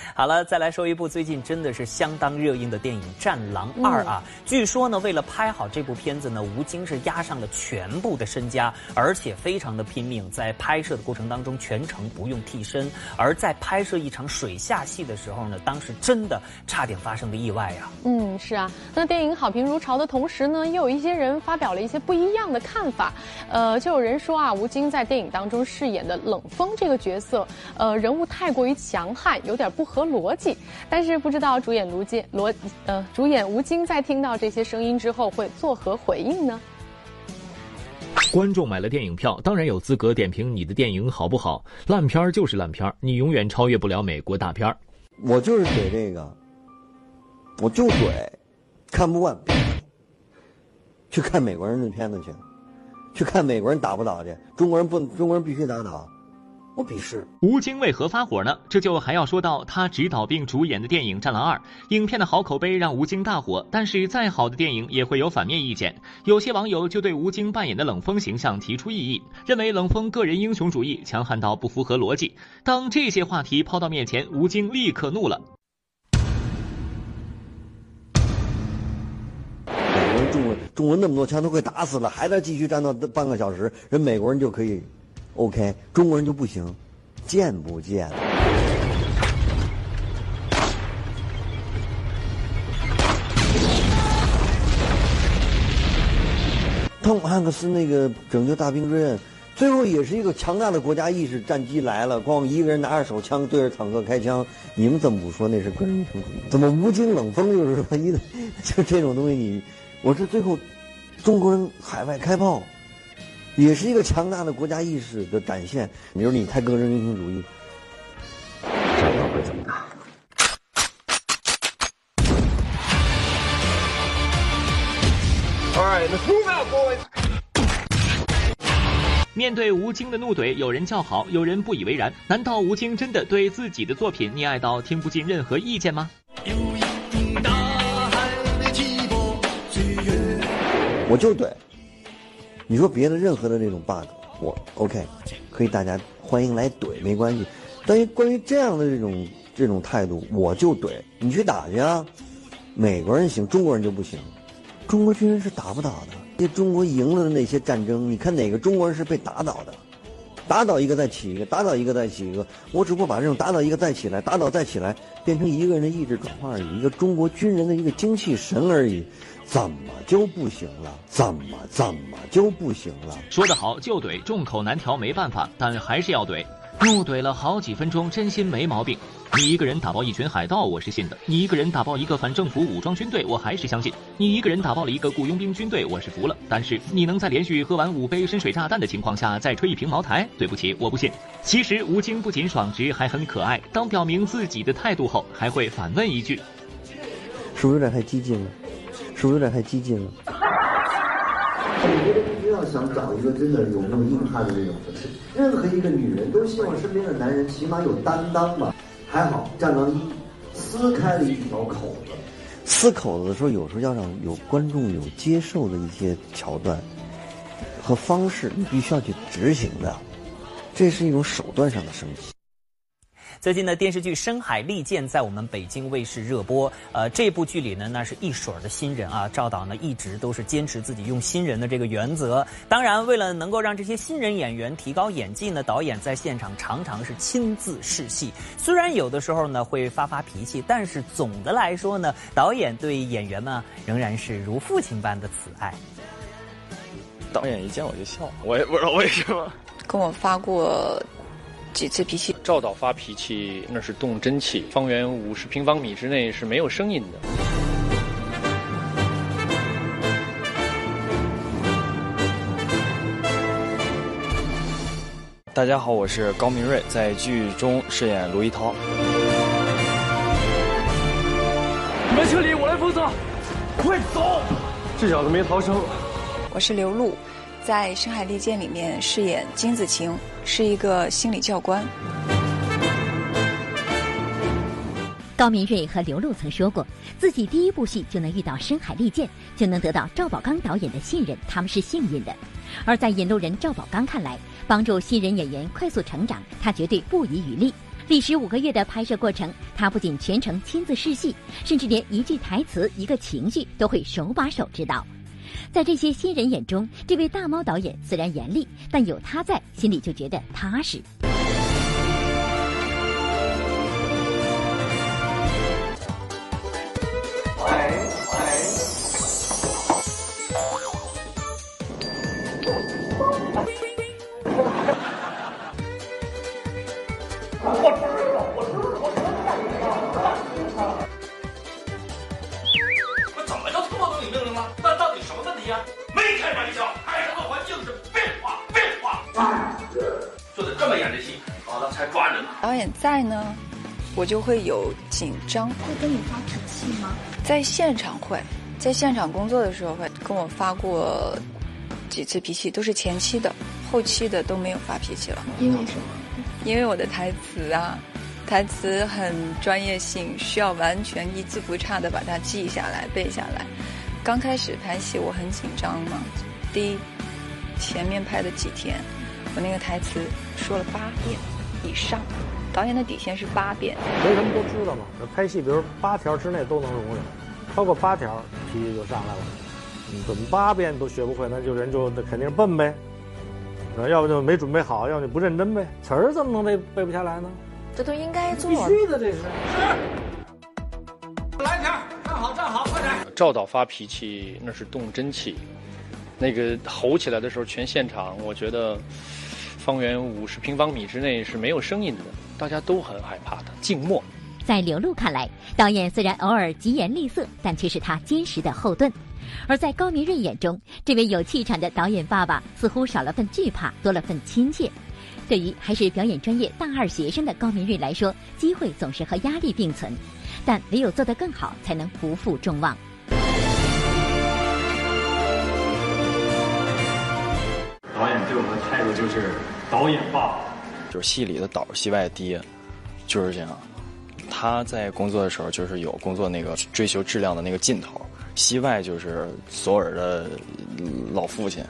好了，再来说一部最近真的是相当热映的电影《战狼二》啊！据说呢，为了拍好这部片子呢，吴京是押上了全部的身家，而且非常的拼命，在拍摄的过程当中全程不用替身。而在拍摄一场水下戏的时候呢，当时真的差点发生了意外呀！嗯，是啊。那电影好评如潮的同时呢，又有一些人发表了一些不一样的看法。呃，就有人说啊，吴京在电影当中饰演的冷锋这个角色，呃，人物太过于强悍，有点不合。逻辑，但是不知道主演卢金罗呃主演吴京在听到这些声音之后会作何回应呢？观众买了电影票，当然有资格点评你的电影好不好。烂片就是烂片，你永远超越不了美国大片。我就是怼这个，我就怼，看不惯，去看美国人的片子去，去看美国人打不倒去，中国人不，中国人必须打倒。我鄙视吴京为何发火呢？这就还要说到他执导并主演的电影《战狼二》，影片的好口碑让吴京大火。但是再好的电影也会有反面意见，有些网友就对吴京扮演的冷锋形象提出异议，认为冷锋个人英雄主义强悍到不符合逻辑。当这些话题抛到面前，吴京立刻怒了。美国人、中国中国那么多枪都快打死了，还在继续战斗半个小时，人美国人就可以。OK，中国人就不行，贱不贱？汤姆汉克斯那个拯救大兵瑞恩，最后也是一个强大的国家意识，战机来了，光一个人拿着手枪对着坦克开枪，你们怎么不说那是个人英雄主义？怎么无精冷风就是说一，就这种东西，你我是最后中国人海外开炮。也是一个强大的国家意识的展现。你说你太个人英雄主义，战狼会怎么.面对吴京的怒怼，有人叫好，有人不以为然。难道吴京真的对自己的作品溺爱到听不进任何意见吗？我就怼。你说别的任何的那种 bug，我 OK，可以大家欢迎来怼没关系。但是关于这样的这种这种态度，我就怼你去打去啊！美国人行，中国人就不行。中国军人是打不倒的。这中国赢了的那些战争，你看哪个中国人是被打倒的？打倒一个再起一个，打倒一个再起一个。我只不过把这种打倒一个再起来，打倒再起来，变成一个人的意志转化而已，一个中国军人的一个精气神而已。怎么就不行了？怎么怎么就不行了？说得好就怼，众口难调，没办法，但还是要怼。怒怼了好几分钟，真心没毛病。你一个人打爆一群海盗，我是信的；你一个人打爆一个反政府武装军队，我还是相信；你一个人打爆了一个雇佣兵军队，我是服了。但是你能在连续喝完五杯深水炸弹的情况下再吹一瓶茅台？对不起，我不信。其实吴京不仅爽直，还很可爱。当表明自己的态度后，还会反问一句：“是不是有点太激进了？”是不是有点太激进了？我觉得一定要想找一个真的有那么硬汉的那种，任何一个女人都希望身边的男人起码有担当吧。还好《战狼一》撕开了一条口子，撕口子的时候，有时候要让有观众有接受的一些桥段和方式，你必须要去执行的，这是一种手段上的升级。最近呢电视剧《深海利剑》在我们北京卫视热播。呃，这部剧里呢，那是一水儿的新人啊。赵导呢，一直都是坚持自己用新人的这个原则。当然，为了能够让这些新人演员提高演技呢，导演在现场常常是亲自试戏。虽然有的时候呢会发发脾气，但是总的来说呢，导演对演员们仍然是如父亲般的慈爱。导演一见我就笑，我也不知道为什么。跟我发过。几次脾气。赵导发脾气那是动真气，方圆五十平方米之内是没有声音的。大家好，我是高明瑞，在剧中饰演卢一涛。你们撤离，我来负责。快走！这小子没逃生。我是刘露，在《深海利剑》里面饰演金子晴，是一个心理教官。高明瑞和刘露曾说过，自己第一部戏就能遇到《深海利剑》，就能得到赵宝刚导演的信任，他们是幸运的。而在引路人赵宝刚看来，帮助新人演员快速成长，他绝对不遗余力。历时五个月的拍摄过程，他不仅全程亲自试戏，甚至连一句台词、一个情绪都会手把手指导。在这些新人眼中，这位大猫导演虽然严厉，但有他在，心里就觉得踏实。导演在呢，我就会有紧张。会跟你发脾气吗？在现场会，在现场工作的时候会跟我发过几次脾气，都是前期的，后期的都没有发脾气了。因为什么？因为我的台词啊，台词很专业性，需要完全一字不差的把它记下来、背下来。刚开始拍戏我很紧张嘛，第一前面拍的几天，我那个台词说了八遍以上。导演的底线是八遍，为什么都知道嘛？那拍戏，比如八条之内都能容忍，超过八条脾气就上来了。你怎么八遍都学不会，那就人就肯定笨呗，要不就没准备好，要不就不认真呗。词儿怎么能背背不下来呢？这都应该做。必须的，这是。来一条，站好，站好，快点。赵导发脾气那是动真气，那个吼起来的时候，全现场我觉得。方圆五十平方米之内是没有声音的，大家都很害怕的静默。在刘露看来，导演虽然偶尔疾言厉色，但却是他坚实的后盾；而在高明瑞眼中，这位有气场的导演爸爸似乎少了份惧怕，多了份亲切。对于还是表演专业大二学生的高明瑞来说，机会总是和压力并存，但唯有做得更好，才能不负众望。导演对我们的态度就是。导演爸就是戏里的导，戏外的爹，就是这样。他在工作的时候，就是有工作那个追求质量的那个劲头；戏外就是所有人的老父亲，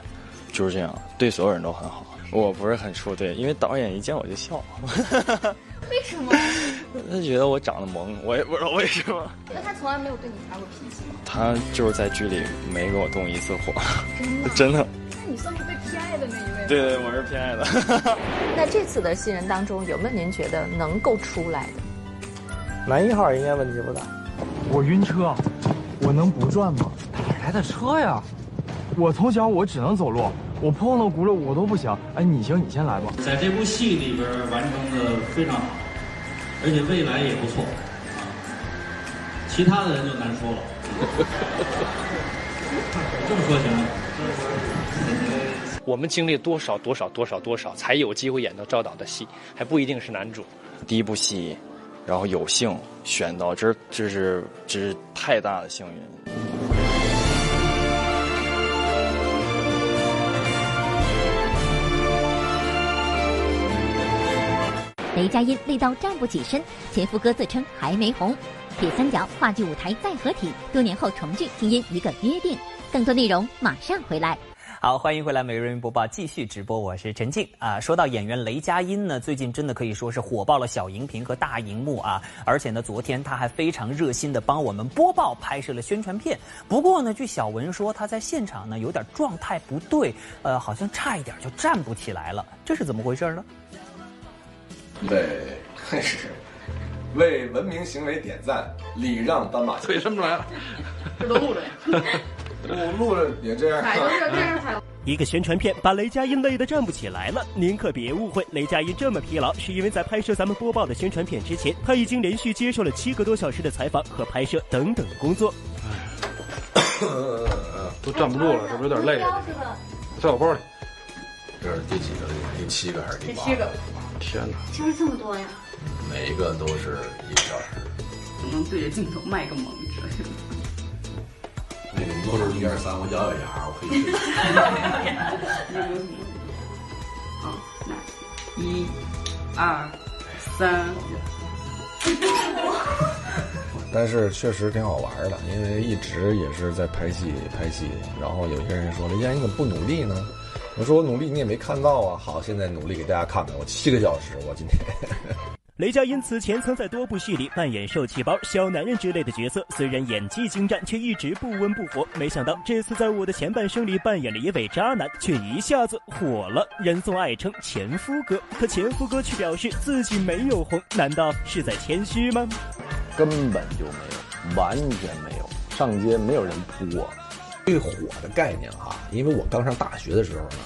就是这样，对所有人都很好。我不是很出对，因为导演一见我就笑。为什么？他觉得我长得萌，我也不知道为什么。那他从来没有对你发过脾气吗？他就是在剧里没给我动一次火，真的。真的。那你算是被偏爱的那一位。对对，我是偏爱的。那这次的新人当中，有没有您觉得能够出来的？男一号应该问题不大。我晕车，我能不转吗？哪来的车呀？我从小我只能走路。我碰到轱辘我都不行，哎，你行，你先来吧。在这部戏里边完成的非常好，而且未来也不错，其他的人就难说了。这么说行吗？我们经历多少多少多少多少，才有机会演到赵导的戏，还不一定是男主。第一部戏，然后有幸选到，这这是这是太大的幸运。雷佳音累到站不起身，前夫哥自称还没红。铁三角话剧舞台再合体，多年后重聚，竟因一个约定。更多内容马上回来。好，欢迎回来，每日人民播报继续直播，我是陈静啊。说到演员雷佳音呢，最近真的可以说是火爆了小荧屏和大荧幕啊，而且呢，昨天他还非常热心的帮我们播报拍摄了宣传片。不过呢，据小文说，他在现场呢有点状态不对，呃，好像差一点就站不起来了，这是怎么回事呢？对开始为文明行为点赞，礼让斑马。腿伸不来了，这都录着。我录了也这样。踩 都是这样踩。一个宣传片把雷佳音累得站不起来了。您可别误会，雷佳音这么疲劳，是因为在拍摄咱们播报的宣传片之前，他已经连续接受了七个多小时的采访和拍摄等等工作。都站不住了，是不是有点累？在我包里。这是第几个？第七个还是第八？第七个。天哪！就是这么多呀。每一个都是一个小时。总能对着镜头卖个萌之类的。那个都是一二三，我咬咬牙，我可以。好，来，一、二、三。但是确实挺好玩的，因为一直也是在拍戏拍戏，然后有些人说：“雷佳，你怎么不努力呢？”我说：“我努力，你也没看到啊。”好，现在努力给大家看看，我七个小时，我今天。雷佳音此前曾在多部戏里扮演受气包、小男人之类的角色，虽然演技精湛，却一直不温不火。没想到这次在我的前半生里扮演了一位渣男，却一下子火了，人送爱称前夫哥。可前夫哥却表示自己没有红，难道是在谦虚吗？根本就没有，完全没有，上街没有人扑我。对火的概念哈，因为我刚上大学的时候呢，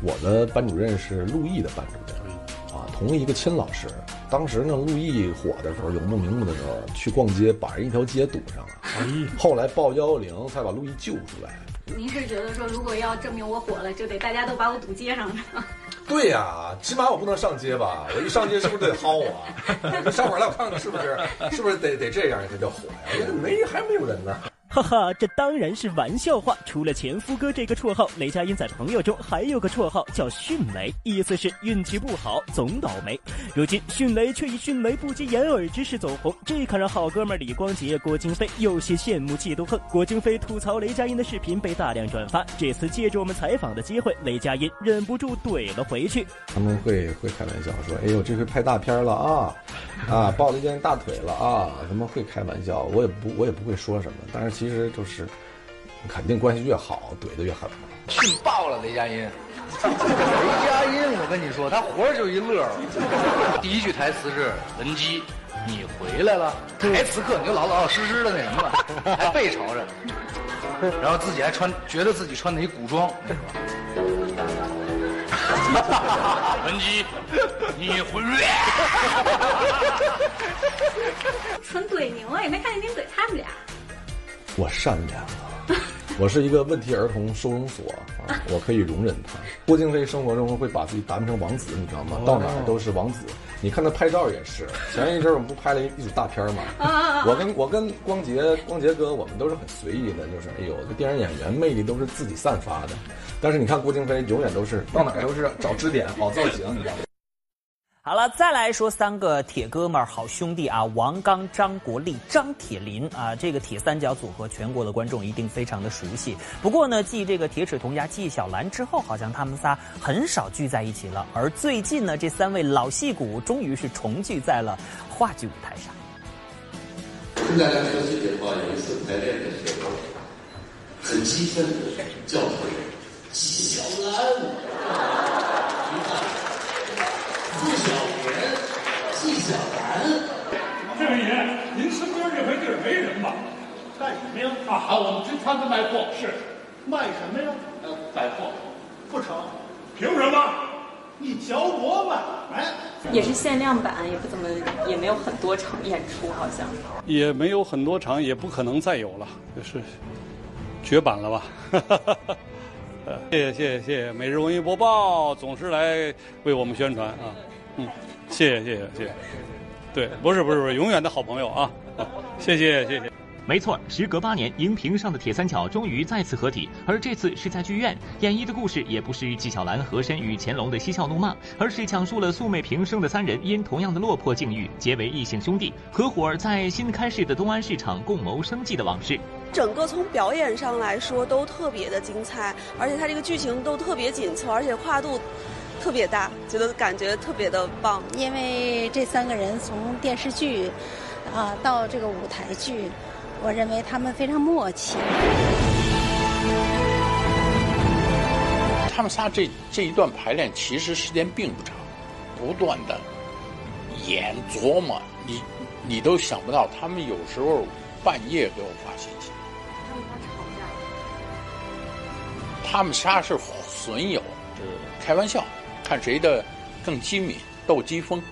我的班主任是陆毅的班主任，啊，同一个亲老师。当时呢，陆毅火的时候，有目名目的时候，去逛街把人一条街堵上了。后来报幺幺零才把陆毅救出来。您是觉得说，如果要证明我火了，就得大家都把我堵街上吗？对呀，起码我不能上街吧？我一上街是不是得薅我？上会儿来，我看看是不是，是不是得得这样才叫火呀？没还没有人呢。哈哈，这当然是玩笑话。除了前夫哥这个绰号，雷佳音在朋友中还有个绰号叫迅雷，意思是运气不好，总倒霉。如今迅雷却以迅雷不及掩耳之势走红，这可让好哥们李光洁、郭京飞有些羡慕嫉妒恨。郭京飞吐槽雷佳音的视频被大量转发，这次借着我们采访的机会，雷佳音忍不住怼了回去。他们会会开玩笑说：“哎呦，这回拍大片了啊，啊，抱了一件大腿了啊。”他们会开玩笑，我也不我也不会说什么，但是其实就是，肯定关系越好，怼的越狠嘛。训爆了雷佳音！雷佳音，我跟你说，他活着就一乐。第一句台词是“文姬，你回来了”。台词课你就老老老实实的那什么了，还背朝着，然后自己还穿，觉得自己穿的一古装。文姬，你回来。纯怼您了，也没看见您怼他们俩。我善良啊，我是一个问题儿童收容所啊，我可以容忍他。郭京飞生活中会把自己打扮成王子，你知道吗？到哪儿都是王子。你看他拍照也是，前一阵我们不拍了一组大片吗？我跟我跟光杰光杰哥，我们都是很随意的，就是哎呦，这电影演员魅力都是自己散发的。但是你看郭京飞，永远都是到哪儿都是找支点、好造型，你知道吗？好了，再来说三个铁哥们儿、好兄弟啊，王刚、张国立、张铁林啊，这个铁三角组合，全国的观众一定非常的熟悉。不过呢，继这个铁齿铜牙纪晓岚之后，好像他们仨很少聚在一起了。而最近呢，这三位老戏骨终于是重聚在了话剧舞台上。跟大家说句实话，有一次排练的时候，很激愤的叫回纪晓岚。纪晓莲，纪晓岚。这位爷，您身边这块地儿没人吧？干什么呀？啊，我们军团子卖货。是，卖什么呀？呃，百货。不成。凭什么？你嚼脖子。哎，也是限量版，也不怎么，也没有很多场演出，好像。也没有很多场，也不可能再有了，就是绝版了吧。谢谢谢谢谢谢，每日文艺播报总是来为我们宣传啊。嗯，谢谢谢谢谢谢，对，不是不是不是，永远的好朋友啊，谢谢谢谢。没错，时隔八年，荧屏上的铁三角终于再次合体，而这次是在剧院演绎的故事，也不是纪晓岚和珅与乾隆的嬉笑怒骂，而是讲述了素昧平生的三人因同样的落魄境遇，结为异姓兄弟，合伙在新开市的东安市场共谋生计的往事。整个从表演上来说都特别的精彩，而且它这个剧情都特别紧凑，而且跨度。特别大，觉得感觉特别的棒，因为这三个人从电视剧，啊到这个舞台剧，我认为他们非常默契。他们仨这这一段排练其实时间并不长，不断的演琢磨，你你都想不到，他们有时候半夜给我发信息。他们仨吵架。他们仨是损友，就是开玩笑，看谁的更机敏，斗机锋，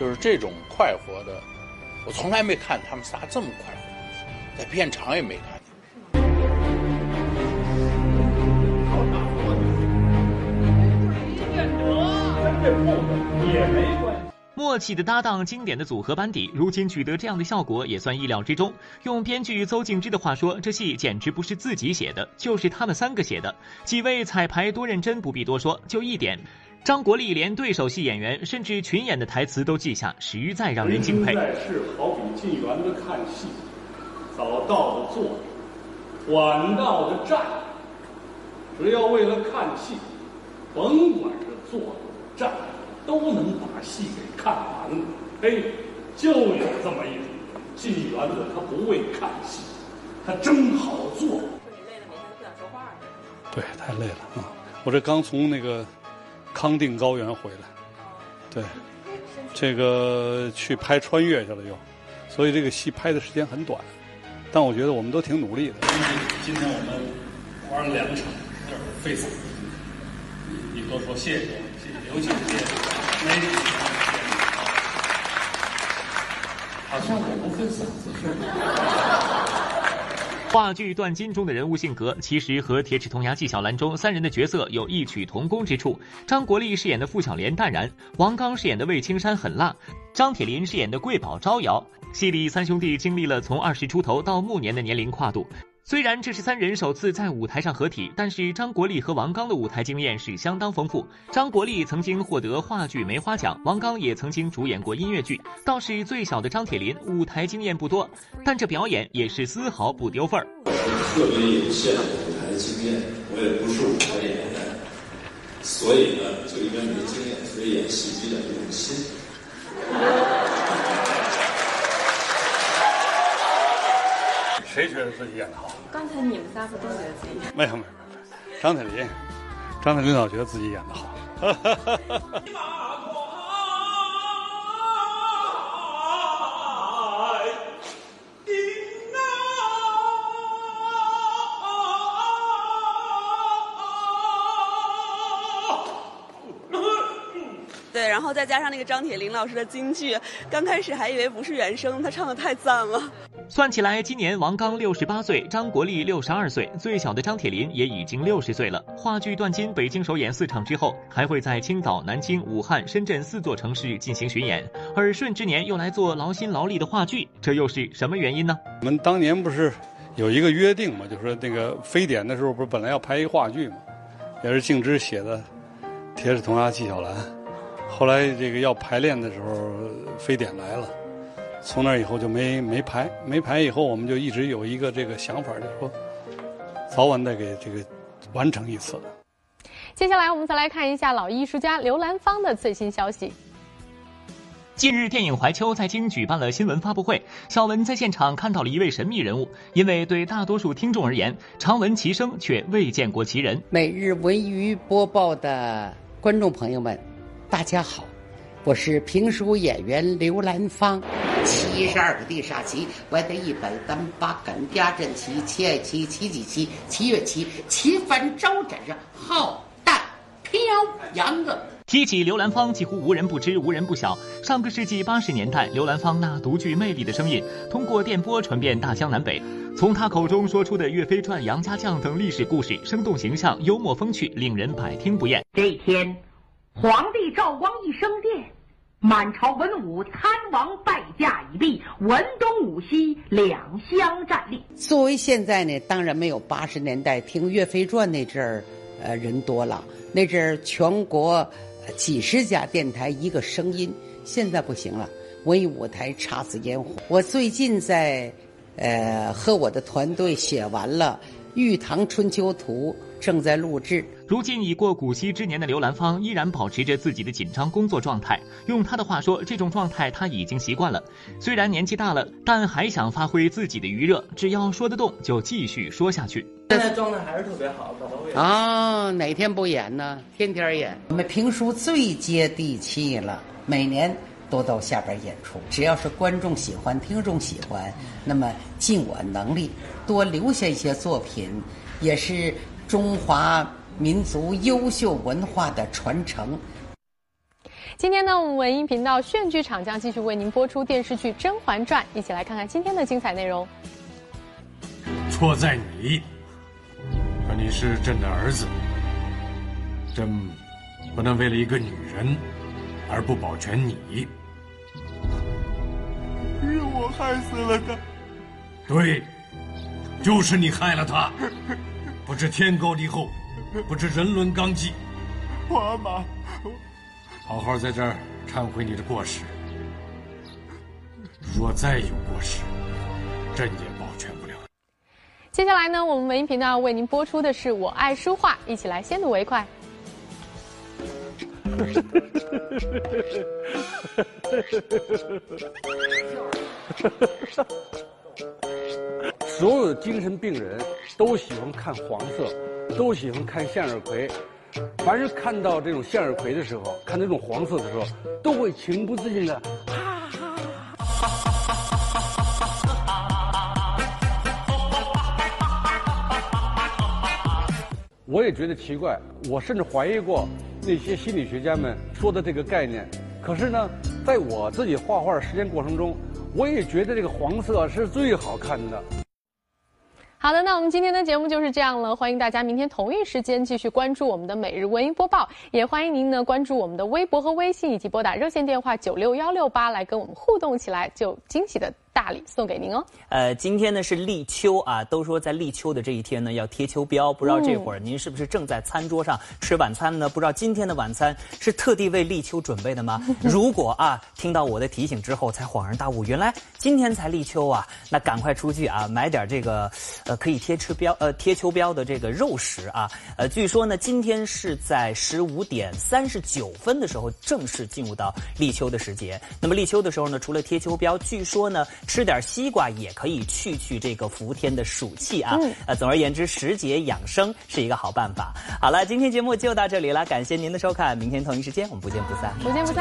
就是这种快活的。我从来没看他们仨这么快活，在片场也没看。也没关系。默契的搭档，经典的组合班底，如今取得这样的效果也算意料之中。用编剧邹静之的话说，这戏简直不是自己写的，就是他们三个写的。几位彩排多认真，不必多说，就一点，张国立连对手戏演员甚至群演的台词都记下，实在让人敬佩。在是好比进园子看戏，早到的坐，晚到的站，只要为了看戏，甭管是坐站。都能把戏给看完了，嘿，就有这么一种进园子，他不为看戏，他真好做。对，太累了啊！我这刚从那个康定高原回来，对，这个去拍穿越去了又，所以这个戏拍的时间很短，但我觉得我们都挺努力的。今天我们玩了两场，有点费嗓子，你多说谢谢，谢谢，尤其是谢谢。好像我不分嗓子似的。话剧《断金》中的人物性格，其实和《铁齿铜牙纪晓岚》中三人的角色有异曲同工之处。张国立饰演的傅小莲淡然，王刚饰演的魏青山狠辣，张铁林饰演的贵宝招摇。戏里三兄弟经历了从二十出头到暮年的年龄跨度。虽然这是三人首次在舞台上合体，但是张国立和王刚的舞台经验是相当丰富。张国立曾经获得话剧梅花奖，王刚也曾经主演过音乐剧。倒是最小的张铁林，舞台经验不多，但这表演也是丝毫不丢份儿。特别有限的舞台经验，我也不是舞台演员，所以呢，就因为没经验，所以演戏比较用心。谁觉得自己演的好？刚才你们仨不都觉得自己演？没有没有没有，张铁林，张铁林老觉得自己演的好。对，然后再加上那个张铁林老师的京剧，刚开始还以为不是原声，他唱的太赞了。算起来，今年王刚六十八岁，张国立六十二岁，最小的张铁林也已经六十岁了。话剧《断金》北京首演四场之后，还会在青岛、南京、武汉、深圳四座城市进行巡演。耳顺之年又来做劳心劳力的话剧，这又是什么原因呢？我们当年不是有一个约定嘛，就是那个非典的时候，不是本来要拍一话剧嘛，也是静之写的《铁齿铜牙纪晓岚》，后来这个要排练的时候，非典来了。从那以后就没没排，没排以后我们就一直有一个这个想法，就是说早晚得给这个完成一次。接下来我们再来看一下老艺术家刘兰芳的最新消息。近日，电影《怀秋》在京举办了新闻发布会，小文在现场看到了一位神秘人物，因为对大多数听众而言，常闻其声却未见过其人。每日文娱播报的观众朋友们，大家好。我是评书演员刘兰芳，七十二个地煞棋，我得一百单八杆家阵旗，七爱期，七几旗，七月期，七番招展上浩荡飘扬啊！提起刘兰芳，几乎无人不知，无人不晓。上个世纪八十年代，刘兰芳那独具魅力的声音，通过电波传遍大江南北。从她口中说出的《岳飞传》《杨家将》等历史故事，生动形象，幽默风趣，令人百听不厌。这一天。皇帝赵光义升殿，满朝文武参王拜驾已毕，文东武西两相站立。作为现在呢，当然没有八十年代听《岳飞传》那阵儿，呃，人多了。那阵儿全国几十家电台一个声音，现在不行了，文艺舞台姹紫嫣红。我最近在，呃，和我的团队写完了《玉堂春秋图》。正在录制。如今已过古稀之年的刘兰芳依然保持着自己的紧张工作状态。用她的话说，这种状态她已经习惯了。虽然年纪大了，但还想发挥自己的余热，只要说得动就继续说下去。现在状态还是特别好，怎么会？啊，哪天不演呢？天天演。我们评书最接地气了，每年都到下边演出。只要是观众喜欢、听众喜欢，那么尽我能力多留下一些作品。也是中华民族优秀文化的传承。今天呢，我们文艺频道炫剧场将继续为您播出电视剧《甄嬛传》，一起来看看今天的精彩内容。错在你，可你是朕的儿子，朕不能为了一个女人而不保全你。是我害死了他。对，就是你害了他，不知天高地厚，不知人伦纲纪。皇阿玛。好好在这儿忏悔你的过失，若再有过失，朕也保全不了。接下来呢，我们文艺频道为您播出的是《我爱书画》，一起来先睹为快。所有的精神病人都喜欢看黄色，都喜欢看向日葵。凡是看到这种向日葵的时候，看这种黄色的时候，都会情不自禁的。我也觉得奇怪，我甚至怀疑过那些心理学家们说的这个概念。可是呢，在我自己画画实践过程中，我也觉得这个黄色是最好看的。好的，那我们今天的节目就是这样了。欢迎大家明天同一时间继续关注我们的每日文艺播报，也欢迎您呢关注我们的微博和微信，以及拨打热线电话九六幺六八来跟我们互动起来，就惊喜的。大礼送给您哦。呃，今天呢是立秋啊，都说在立秋的这一天呢要贴秋膘，不知道这会儿您是不是正在餐桌上吃晚餐呢？不知道今天的晚餐是特地为立秋准备的吗？如果啊听到我的提醒之后才恍然大悟，原来今天才立秋啊，那赶快出去啊买点这个呃可以贴吃标呃贴秋膘的这个肉食啊。呃，据说呢今天是在十五点三十九分的时候正式进入到立秋的时节。那么立秋的时候呢，除了贴秋膘，据说呢。吃点西瓜也可以去去这个伏天的暑气啊！呃，总而言之，时节养生是一个好办法。好了，今天节目就到这里了，感谢您的收看，明天同一时间我们不见不散，不见不散。